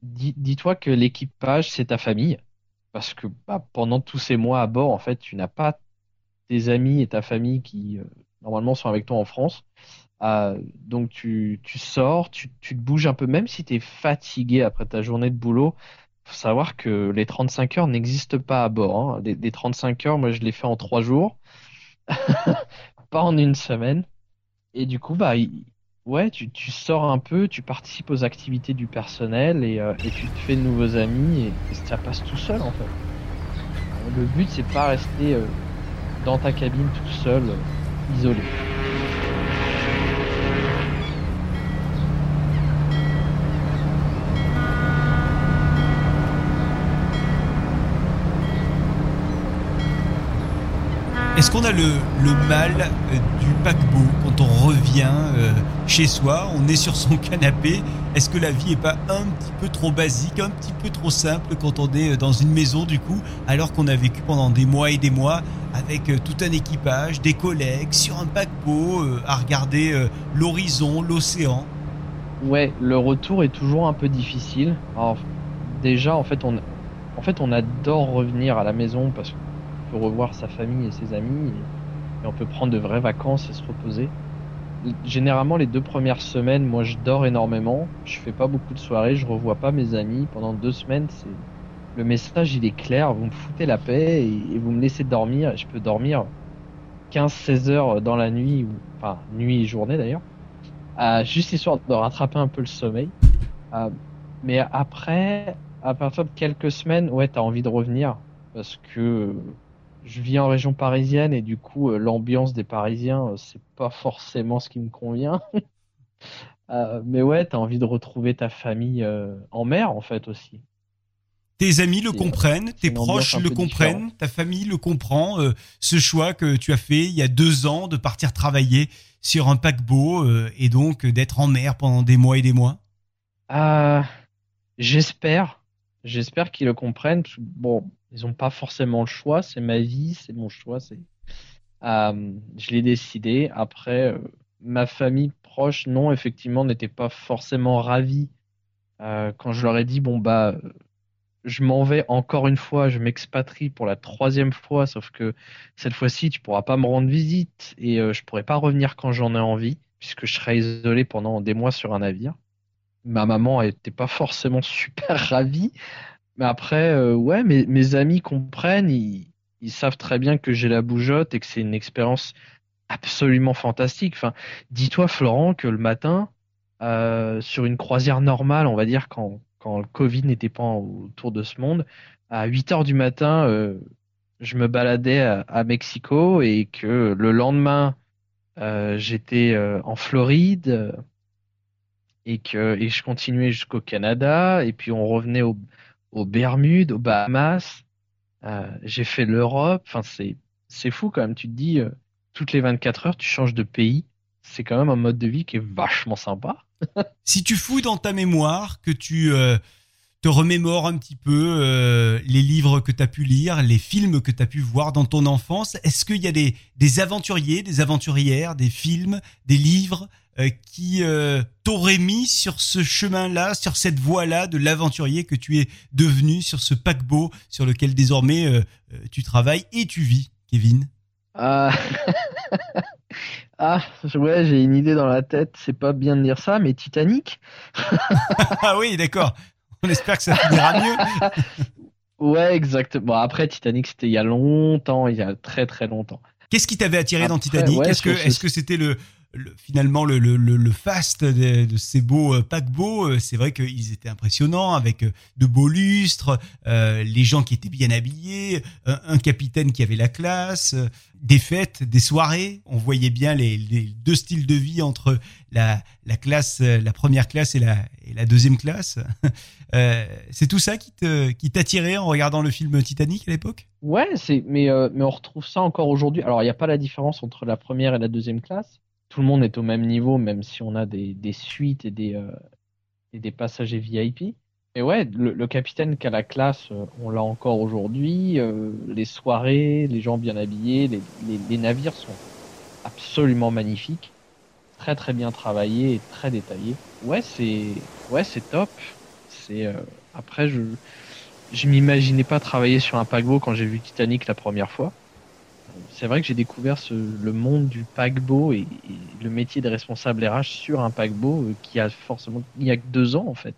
dis, dis-toi que l'équipage, c'est ta famille. Parce que bah, pendant tous ces mois à bord, en fait, tu n'as pas tes amis et ta famille qui, euh, normalement, sont avec toi en France. Euh, donc, tu, sors, tu, te bouges un peu, même si tu es fatigué après ta journée de boulot faut savoir que les 35 heures n'existent pas à bord. hein. Les, les 35 heures, moi, je les fais en trois jours, pas en une semaine. Et du coup, bah, ouais, tu, sors un peu, tu participes aux activités du personnel et, euh, tu te fais de nouveaux amis et, ça passe tout seul, en fait. Euh, Le but, c'est pas rester euh, dans ta cabine tout seul, isolé. Est-ce qu'on a le, mal euh, du paquebot quand on revient euh, chez soi, on est sur son canapé? Est-ce que la vie est pas un petit peu trop basique, un petit peu trop simple quand on est euh, dans une maison du coup, alors qu'on a vécu pendant des mois et des mois avec tout un équipage, des collègues, sur un paquebot, à regarder l'horizon, l'océan? Ouais, le retour est toujours un peu difficile. Alors, déjà, en fait, on, en fait, on adore revenir à la maison parce qu'on peut revoir sa famille et ses amis et, on peut prendre de vraies vacances et se reposer. généralement les deux premières semaines, moi je dors énormément, je fais pas beaucoup de soirées, je revois pas mes amis pendant deux semaines. C'est le message il est clair, vous me foutez la paix et, vous me laissez dormir. Et je peux dormir 15-16 heures dans la nuit, ou enfin nuit et journée d'ailleurs, juste histoire de rattraper un peu le sommeil. mais après, à partir de quelques semaines, ouais, t'as envie de revenir parce que je vis en région parisienne et du coup euh, l'ambiance des Parisiens euh, c'est pas forcément ce qui me convient. euh, mais ouais, t'as envie de retrouver ta famille en mer en fait aussi. Tes amis le comprennent, tes proches le comprennent, ta famille le comprend. ce choix que tu as fait il y a deux ans de partir travailler sur un paquebot et donc d'être en mer pendant des mois et des mois? J'espère, j'espère qu'ils le comprennent. Bon, ils n'ont pas forcément le choix. C'est ma vie, c'est mon choix. C'est, euh, je l'ai décidé. Après, euh, ma famille proche, non, effectivement, n'était pas forcément ravie euh, quand je leur ai dit bon bah, je m'en vais encore une fois, je m'expatrie pour la troisième fois, sauf que cette fois-ci, tu pourras pas me rendre visite et je pourrai pas revenir quand j'en ai envie, puisque je serai isolé pendant des mois sur un navire. Ma maman n'était pas forcément super ravie. Mais après, euh, ouais, mes, amis comprennent, ils, ils savent très bien que j'ai la bougeotte et que c'est une expérience absolument fantastique. Enfin, dis-toi, Florent, que le matin, euh, sur une croisière normale, on va dire, quand, quand le Covid n'était pas autour de ce monde, à 8 heures du matin, euh, je me baladais à, Mexico et que le lendemain, j'étais en Floride et que et je continuais jusqu'au Canada et puis on revenait au, aux Bermudes, aux Bahamas. Euh, j'ai fait l'Europe. Enfin, c'est c'est fou quand même. Tu te dis euh, toutes les 24 heures, tu changes de pays. C'est quand même un mode de vie qui est vachement sympa. si tu fous dans ta mémoire, que tu euh, te remémores un petit peu les livres que tu as pu lire, les films que tu as pu voir dans ton enfance, est-ce qu'il y a des, des aventuriers, des aventurières, des films, des livres qui euh, t'aurait mis sur ce chemin-là, sur cette voie-là de l'aventurier que tu es devenu, sur ce paquebot sur lequel désormais euh, tu travailles et tu vis, Kevin? Ah, ah ouais, j'ai une idée dans la tête. C'est pas bien de dire ça, mais Titanic. ah oui, d'accord. On espère que ça finira mieux. ouais, exactement. Bon, après, Titanic, c'était il y a longtemps, il y a très très longtemps. Qu'est-ce qui t'avait attiré dans Titanic? Est-ce que est-ce que c'était le finalement le, le, le, faste de, ces beaux euh, paquebots, euh, c'est vrai qu'ils étaient impressionnants avec euh, de beaux lustres, les gens qui étaient bien habillés, un, capitaine qui avait la classe, des fêtes, des soirées. On voyait bien les, deux styles de vie entre la, la classe, la première classe et la, deuxième classe. c'est tout ça qui t'attirait en regardant le film Titanic à l'époque? Ouais, mais on retrouve ça encore aujourd'hui. Alors il n'y a pas la différence entre la première et la deuxième classe tout le monde est au même niveau, même si on a des, suites et des, euh, passagers VIP. Et ouais, le, capitaine qui a la classe, euh, on l'a encore aujourd'hui. Euh, les soirées, les gens bien habillés, les, navires sont absolument magnifiques, très très bien travaillés et très détaillés. Ouais, c'est ouais, c'est top. C'est après je je m'imaginais pas travailler sur un paquebot quand j'ai vu Titanic la première fois c'est vrai que j'ai découvert ce, le monde du paquebot et, et, le métier de responsable RH sur un paquebot euh, qui a forcément il y a que deux ans en fait.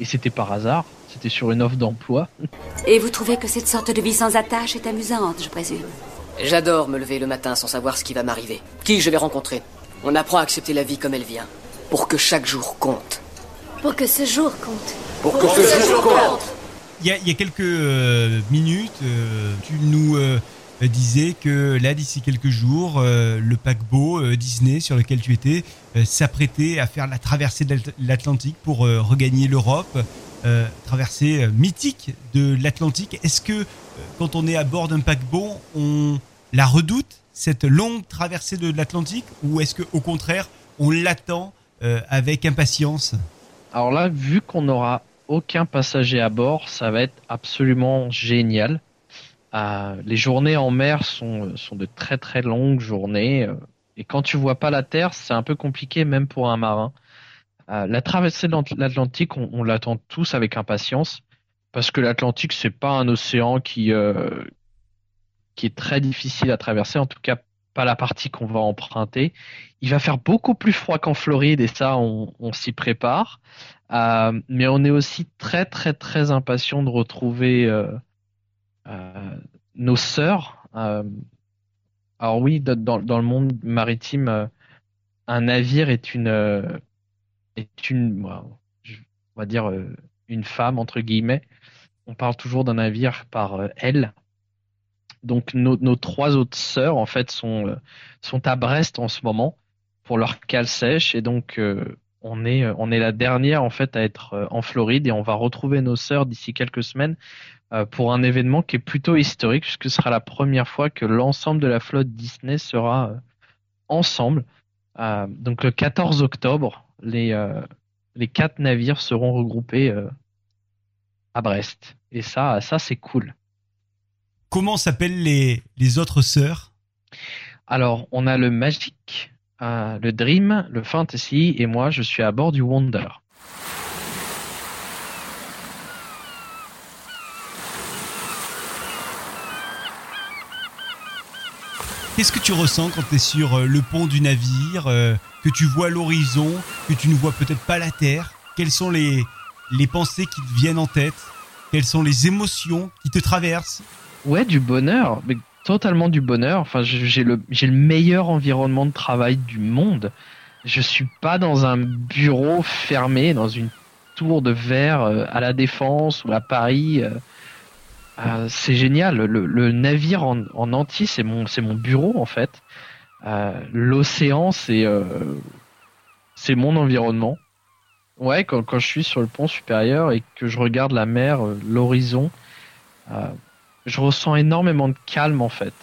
Et c'était par hasard, c'était sur une offre d'emploi. Et vous trouvez que cette sorte de vie sans attache est amusante, je présume? J'adore me lever le matin sans savoir ce qui va m'arriver, qui je vais rencontrer? On apprend à accepter la vie comme elle vient, pour que chaque jour compte. Pour que ce jour compte. Pour, pour que, que, ce jour compte. Il y, a, il y a quelques euh, minutes, euh, tu nous euh, disait que là, d'ici quelques jours, euh, le paquebot euh, Disney sur lequel tu étais s'apprêtait à faire la traversée de l'Atlantique pour regagner l'Europe, traversée mythique de l'Atlantique. Est-ce que quand on est à bord d'un paquebot, on la redoute cette longue traversée de l'Atlantique, ou est-ce que au contraire, on l'attend avec impatience? Alors là, vu qu'on n'aura aucun passager à bord, ça va être absolument génial. Euh, les journées en mer sont, sont de très très longues journées. Euh, et quand tu vois pas la terre, c'est un peu compliqué même pour un marin. Euh, la traversée de l'Atlantique, on, l'attend tous avec impatience parce que l'Atlantique c'est pas un océan qui qui est très difficile à traverser, en tout cas pas la partie qu'on va emprunter. Il va faire beaucoup plus froid qu'en Floride et ça, on, s'y prépare. Mais on est aussi très très très impatient de retrouver nos sœurs. alors oui, dans, le monde maritime, un navire est une on va dire une femme entre guillemets. On parle toujours d'un navire par elle donc nos, trois autres sœurs en fait sont euh, à Brest en ce moment pour leur cale sèche et donc euh, on est euh, on est la dernière en fait à être en Floride et on va retrouver nos sœurs d'ici quelques semaines pour un événement qui est plutôt historique puisque ce sera la première fois que l'ensemble de la flotte Disney sera ensemble. donc le 14 octobre, les les quatre navires seront regroupés à Brest et ça ça c'est cool. Comment s'appellent les, les autres sœurs? Alors, on a le Magic, euh, le Dream, le Fantasy, et moi, je suis à bord du Wonder. Qu'est-ce que tu ressens quand tu es sur euh, le pont du navire, euh, que tu vois l'horizon, que tu ne vois peut-être pas la terre? Quelles sont les, pensées qui te viennent en tête? Quelles sont les émotions qui te traversent? Ouais, du bonheur, mais totalement du bonheur. Enfin, j'ai le, le meilleur environnement de travail du monde. Je suis pas dans un bureau fermé, dans une tour de verre euh, à la Défense ou à Paris. Euh, euh, c'est génial. Le, navire en, en c'est mon, c'est mon bureau en fait. L'océan, c'est, c'est mon environnement. Ouais, quand, quand je suis sur le pont supérieur et que je regarde la mer, l'horizon, je ressens énormément de calme en fait.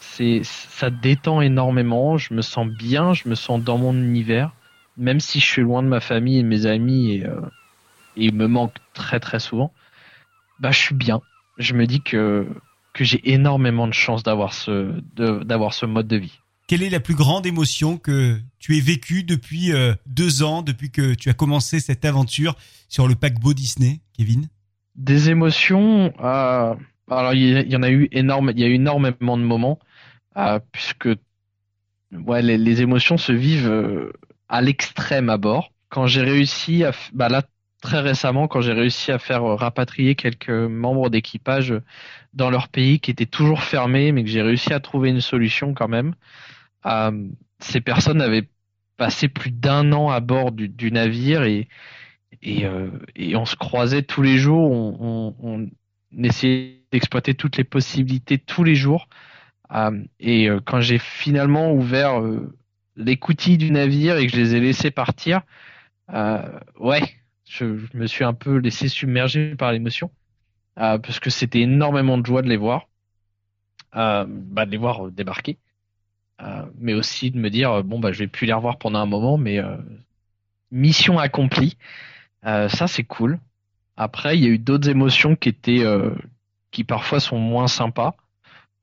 C'est, ça détend énormément. Je me sens bien, je me sens dans mon univers, même si je suis loin de ma famille et de mes amis et, euh, et il me manque très très souvent. Bah, je suis bien. Je me dis que que j'ai énormément de chance d'avoir ce d'avoir ce mode de vie. Quelle est la plus grande émotion que tu aies vécue depuis euh, deux ans, depuis que tu as commencé cette aventure sur le paquebot Disney, Kevin? Des émotions. Euh alors il y, en a eu énorme, il y a eu énormément de moments euh, puisque ouais, les, émotions se vivent à l'extrême à bord. Quand j'ai réussi à, bah là très récemment, quand j'ai réussi à faire rapatrier quelques membres d'équipage dans leur pays qui étaient toujours fermés, mais que j'ai réussi à trouver une solution quand même. Euh, ces personnes avaient passé plus d'un an à bord du, navire et euh, on se croisait tous les jours. On, essayait d'exploiter toutes les possibilités tous les jours. Euh, et euh, quand j'ai finalement ouvert euh, les coutilles du navire et que je les ai laissés partir, ouais, je, me suis un peu laissé submerger par l'émotion parce que c'était énormément de joie de les voir, bah, de les voir débarquer, mais aussi de me dire bon bah je vais plus les revoir pendant un moment, mais mission accomplie. ça c'est cool. Après, il y a eu d'autres émotions qui étaient qui parfois sont moins sympas.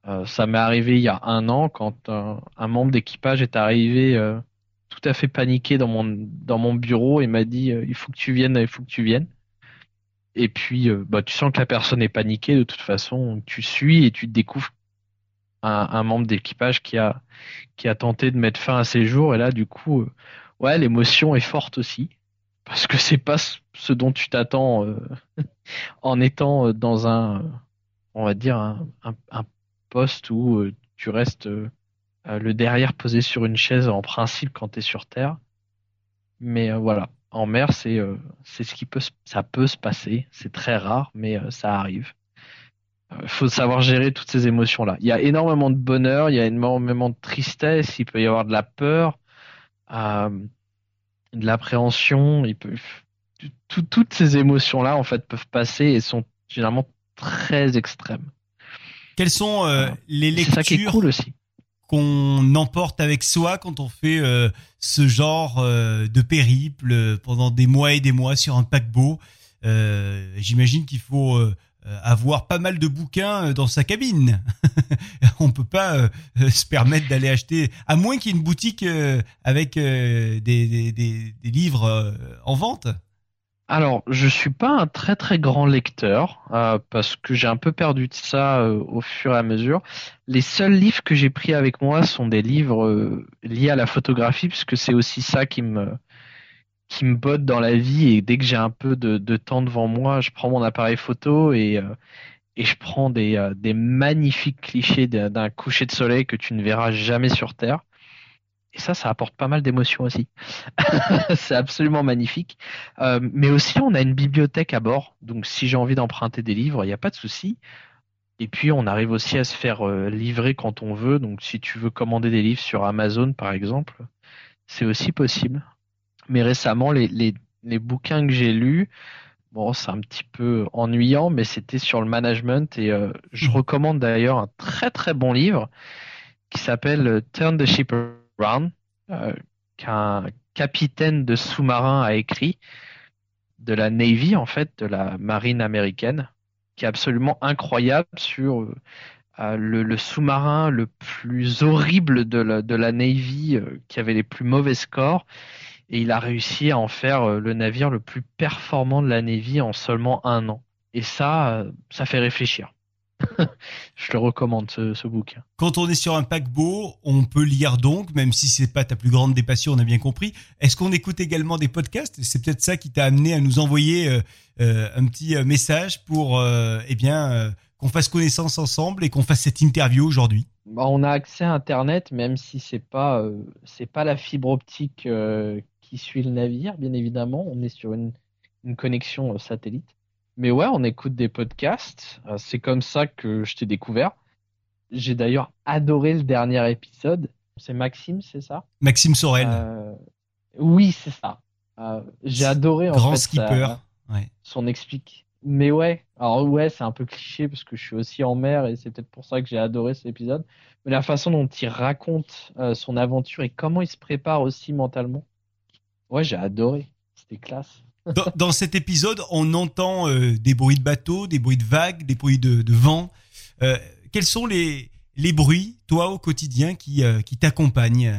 Euh, ça m'est arrivé il y a un an quand un, membre d'équipage est arrivé euh, tout à fait paniqué dans mon dans mon bureau et m'a dit euh, il faut que tu viennes, il faut que tu viennes. Et puis bah tu sens que la personne est paniquée de toute façon, tu suis et tu découvres un, membre d'équipage qui a qui a tenté de mettre fin à ses jours. Et là du coup ouais l'émotion est forte aussi. Parce que c'est pas ce dont tu t'attends en étant dans un on va dire, un, poste où euh, tu restes euh, le derrière posé sur une chaise en principe quand tu es sur Terre. Mais euh, voilà, en mer, c'est c'est ce qui peut ça peut se passer. C'est très rare, mais ça arrive. Il faut savoir gérer toutes ces émotions-là. Il y a énormément de bonheur, il y a énormément de tristesse, il peut y avoir de la peur, de l'appréhension. Il peut toutes ces émotions-là en fait peuvent passer et sont généralement très extrême. Quelles sont euh, les lectures cool aussi. Qu'on emporte avec soi quand on fait euh, ce genre euh, de périple pendant des mois et des mois sur un paquebot J'imagine qu'il faut avoir pas mal de bouquins dans sa cabine. on peut pas se permettre d'aller acheter, à moins qu'il y ait une boutique avec des, livres en vente. Alors, je suis pas un très très grand lecteur euh, parce que j'ai un peu perdu de ça euh, au fur et à mesure. Les seuls livres que j'ai pris avec moi sont des livres euh, liés à la photographie puisque c'est aussi ça qui me qui me botte dans la vie et dès que j'ai un peu de, temps devant moi, je prends mon appareil photo et et je prends des des magnifiques clichés d'un coucher de soleil que tu ne verras jamais sur Terre. Et ça, ça apporte pas mal d'émotions aussi. c'est absolument magnifique. Euh, mais aussi, on a une bibliothèque à bord. Donc, si j'ai envie d'emprunter des livres, il n'y a pas de souci. Et puis, on arrive aussi à se faire euh, livrer quand on veut. Donc, si tu veux commander des livres sur Amazon, par exemple, c'est aussi possible. Mais récemment, les, les, les bouquins que j'ai lus, bon, c'est un petit peu ennuyant, mais c'était sur le management. Et euh, je mmh. recommande d'ailleurs un très très bon livre qui s'appelle Turn the Ship Brown, euh, qu'un capitaine de sous-marin a écrit de la Navy, en fait, de la marine américaine, qui est absolument incroyable sur euh, le, sous-marin le plus horrible de la, Navy, euh, qui avait les plus mauvais scores. Et il a réussi à en faire le navire le plus performant de la Navy en seulement un an. Et ça, ça fait réfléchir. je le recommande ce, bouquin. Quand on est sur un paquebot, on peut lire donc, même si c'est pas ta plus grande des passions, on a bien compris. Est-ce qu'on écoute également des podcasts? C'est peut-être ça qui t'a amené à nous envoyer euh, euh, un petit euh, message pour, eh bien, qu'on fasse connaissance ensemble et qu'on fasse cette interview aujourd'hui. Bah, on a accès à Internet, même si c'est pas c'est pas la fibre optique qui suit le navire, bien évidemment. On est sur une connexion satellite. Mais ouais, on écoute des podcasts. Euh, c'est comme ça que je t'ai découvert. J'ai d'ailleurs adoré le dernier épisode. C'est Maxime, c'est ça? Maxime Sorel. Euh, oui, c'est ça. Euh, j'ai adoré en Grand fait, skipper. son explique. Mais ouais, alors ouais, c'est un peu cliché parce que je suis aussi en mer et c'est peut-être pour ça que j'ai adoré cet épisode. Mais la façon dont il raconte son aventure et comment il se prépare aussi mentalement, ouais, j'ai adoré. C'était classe. Dans, cet épisode, on entend euh, des bruits de bateau, des bruits de vagues, des bruits de, vent. Euh, quels sont les, les bruits, toi, au quotidien, qui, euh, qui t'accompagnent,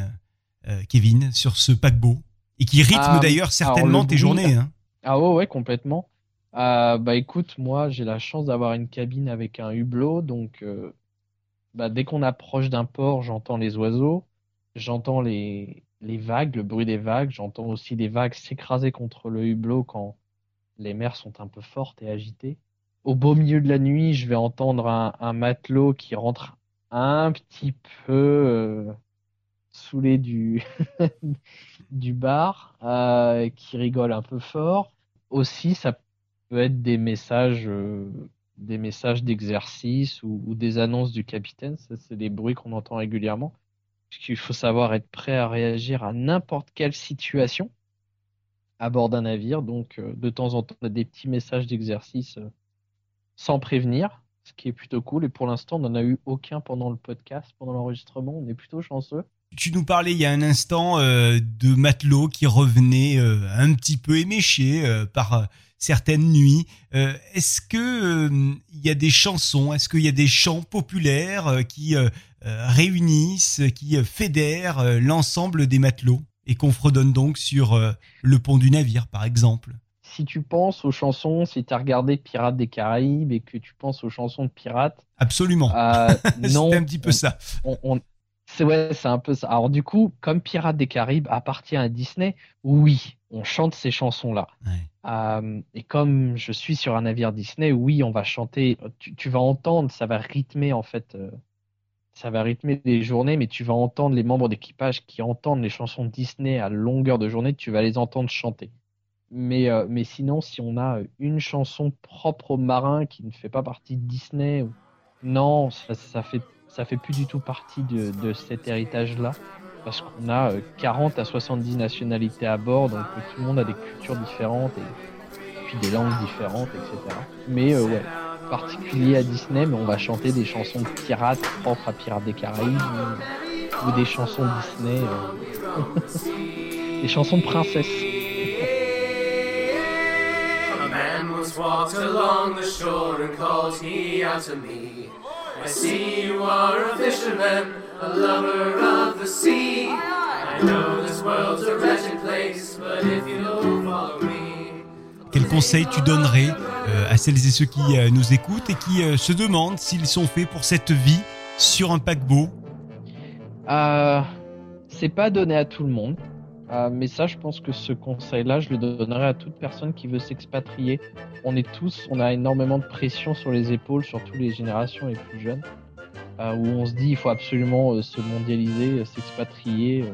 Kevin, sur ce paquebot Et qui rythment ah, d'ailleurs certainement tes journées. Hein? Ah ouais, ouais, complètement. bah écoute, moi, j'ai la chance d'avoir une cabine avec un hublot, donc bah, dès qu'on approche d'un port, j'entends les oiseaux, j'entends les, les vagues, le bruit des vagues. J'entends aussi des vagues s'écraser contre le hublot quand les mers sont un peu fortes et agitées. Au beau milieu de la nuit, je vais entendre un, matelot qui rentre un petit peu euh, saoulé du, du bar, euh, qui rigole un peu fort. Aussi, ça peut être des messages, euh, des messages d'exercice ou, des annonces du capitaine. C'est des bruits qu'on entend régulièrement qu'il faut savoir être prêt à réagir à n'importe quelle situation à bord d'un navire. Donc, euh, de temps en temps, on a des petits messages d'exercice euh, sans prévenir, ce qui est plutôt cool. Et pour l'instant, on n'en a eu aucun pendant le podcast, pendant l'enregistrement. On est plutôt chanceux. Tu nous parlais il y a un instant euh, de matelots qui revenaient un petit peu éméchés par certaines nuits. Est-ce que il y a des chansons Est-ce qu'il y a des chants populaires qui euh, réunissent, qui euh, fédèrent euh, l'ensemble des matelots et qu'on fredonne donc sur le pont du navire, par exemple? Si tu penses aux chansons, si tu as regardé Pirates des Caraïbes et que tu penses aux chansons de pirates. Absolument. non. c'est un petit peu ça. C'est ouais, c'est un peu ça. Alors du coup, comme Pirates des Caraïbes appartient à Disney, oui, on chante ces chansons-là. et comme je suis sur un navire Disney, oui, on va chanter. Tu, tu vas entendre, ça va rythmer en fait ça va rythmer des journées, mais tu vas entendre les membres d'équipage qui entendent les chansons Disney à longueur de journée, tu vas les entendre chanter. Mais, euh, mais sinon, si on a une chanson propre aux marins qui ne fait pas partie de Disney, non, ça, ça fait ça fait plus du tout partie de, de cet héritage-là, parce qu'on a 40 euh, à 70 nationalités à bord, donc tout le monde a des cultures différentes et puis des langues différentes, etc. Mais euh, ouais, particulier à Disney, mais on va chanter des chansons de pirates propres à Pirates des Caraïbes ou, des chansons Disney, euh, des chansons de princesse. A man once walked along the shore and called he out to me. I see you are a fisherman, a lover of the sea. I know this world's a wretched place, but if you follow me. conseils tu donnerais euh, à celles et ceux qui euh, nous écoutent et qui euh, se demandent s'ils sont faits pour cette vie sur un paquebot? Euh, c'est pas donné à tout le monde. Euh, mais ça, je pense que ce conseil-là, je le donnerais à toute personne qui veut s'expatrier. On est tous, on a énormément de pression sur les épaules, surtout les générations les plus jeunes, euh, où on se dit il faut absolument euh, se mondialiser, euh, s'expatrier,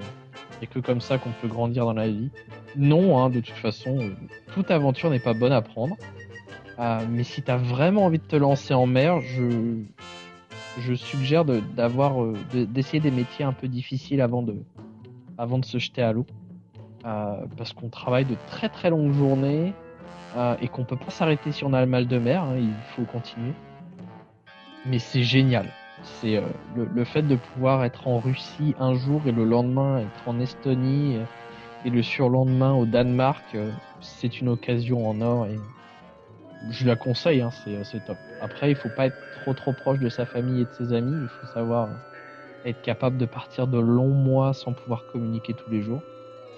et que comme ça qu'on peut grandir dans la vie. Non, hein, de toute façon, toute aventure n'est pas bonne à prendre. Mais si tu as vraiment envie de te lancer en mer, je, je suggère d'avoir de- d'essayer des métiers un peu difficiles avant de avant de se jeter à l'eau parce qu'on travaille de très très longues journées euh, et qu'on peut pas s'arrêter si on a le mal de mer hein, il faut continuer mais c'est génial c'est euh, le, le fait de pouvoir être en Russie un jour et le lendemain être en Estonie euh, et le surlendemain au Danemark euh, c'est une occasion en or et je la conseille, hein, c'est c'est top. Après, il faut pas être trop trop proche de sa famille et de ses amis. Il faut savoir être capable de partir de longs mois sans pouvoir communiquer tous les jours.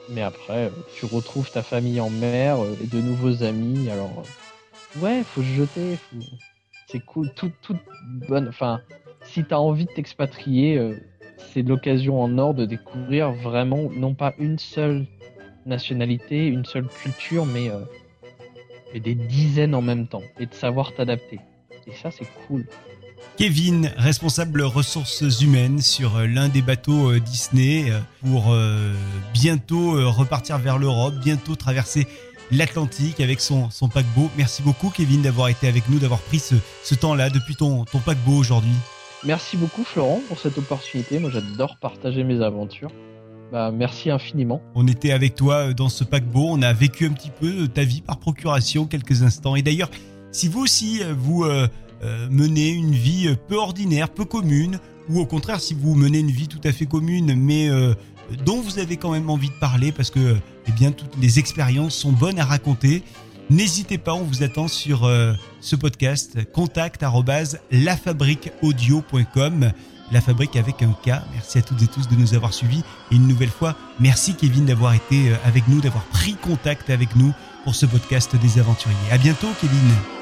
Mais après, euh, tu retrouves ta famille en mer euh, et de nouveaux amis. Alors, euh, ouais, faut se jeter. C'est cool. Tout, toute bonne. Enfin, si t'as envie de t'expatrier, c'est l'occasion en or de découvrir vraiment non pas une seule nationalité, une seule culture, mais mais des dizaines en même temps et de savoir t'adapter. Et ça, c'est cool. Kevin, responsable ressources humaines sur euh, l'un des bateaux euh, Disney euh, pour bientôt repartir vers l'Europe, bientôt traverser l'Atlantique avec son, son paquebot. Merci beaucoup Kevin d'avoir été avec nous, d'avoir pris ce, ce temps-là depuis ton, ton paquebot aujourd'hui. Merci beaucoup, Florent, pour cette opportunité. Moi, j'adore partager mes aventures. Bah, merci infiniment. On était avec toi dans ce paquebot, on a vécu un petit peu ta vie par procuration quelques instants. Et d'ailleurs, si vous aussi vous euh, euh, menez une vie euh, peu ordinaire, peu commune, ou au contraire si vous menez une vie tout à fait commune, mais euh, dont vous avez quand même envie de parler, parce que eh bien toutes les expériences sont bonnes à raconter. N'hésitez pas, on vous attend sur euh, ce podcast contact lafabriqueaudio.com la fabrique avec un K. Merci à toutes et tous de nous avoir suivis. Et une nouvelle fois, merci Kevin d'avoir été euh, avec nous, d'avoir pris contact avec nous pour ce podcast des aventuriers. À bientôt Kevin.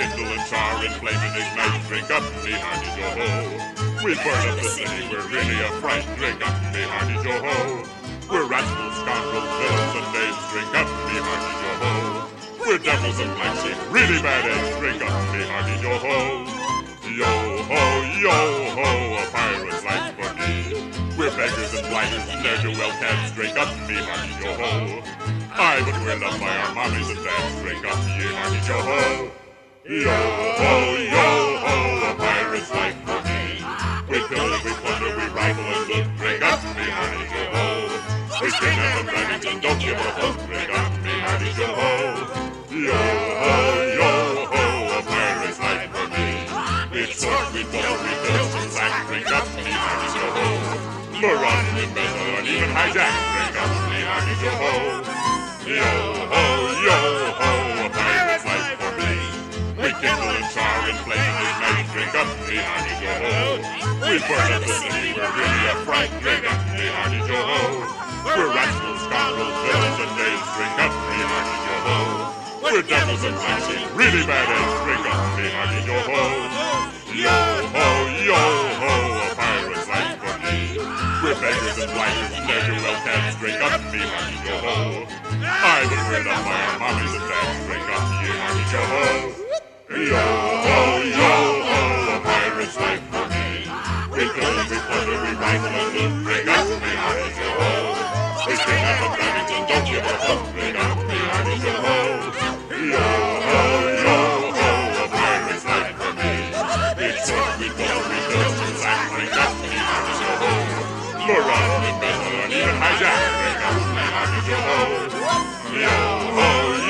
kindle and char and flame and ignite. Drink up, me hearty yo ho. We burn up the city, we're really a fright. Drink up, me hearty yo ho. We're rascals, scoundrels, villains, and knaves. Drink up, me hearty yo ho. We're devils and black sheep, really bad eggs. Drink up, me hearty yo ho. Yo ho, yo ho, a pirate's life for me. We're beggars and blighters, ne'er-do-well cats. Drink up, me hearty yo ho. Aye, but we're loved by our mommies and dads. Drink up, ye hearty yo ho. Yo ho, yo ho, a pirate's life for me. We pillage, we plunder, we rifle and loot. Drink up, me hearty yo ho. We kidnap and Remington, don't give a hoot. Drink up, me hearty yo ho. Yo ho, yo ho, a pirate's life for me. We extort, we kill, we filch and sack. Drink up, me hearty yo ho. Maraud and embezzle and even hijack. Drink up, me hearty yo ho. Yo ho, yo ho, and flame and ignite. Drink up, me hearty yo ho. We burn up the city, we're really a fright. Drink up, me hearty yo ho. We're rascals, scoundrels, villains, and knaves. Drink up, me hearty yo ho. We're devils and black really bad eggs. Drink up, me hearty yo ho. Yo ho, yo ho, a pirate's life for me. We're beggars and blighters, ne'er-do-well cats. Drink up, me hearty yo ho. I was reared up by our mommies and dads. Drink up, ye hearty yo ho. Yo ho, yo ho, a pirate's life for me. We gun, we plunder, we rifle, and loot. Bring up the armies, yo, ho. We stand up a Remington, don't give a fuck. Bring up the armies, yo, ho. yo ho, yo, oh, a pirate's life for me. We sword, we blow, we build, we slack. Bring up the armies, yo, ho. Moron, we battle, and even hijack. Bring up the armies, yo, ho. Yo, oh, yo.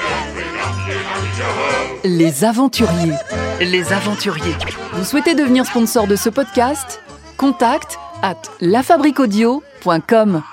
Les aventuriers. Les aventuriers. Vous souhaitez devenir sponsor de ce podcast? Contact à lafabriquaudio.com.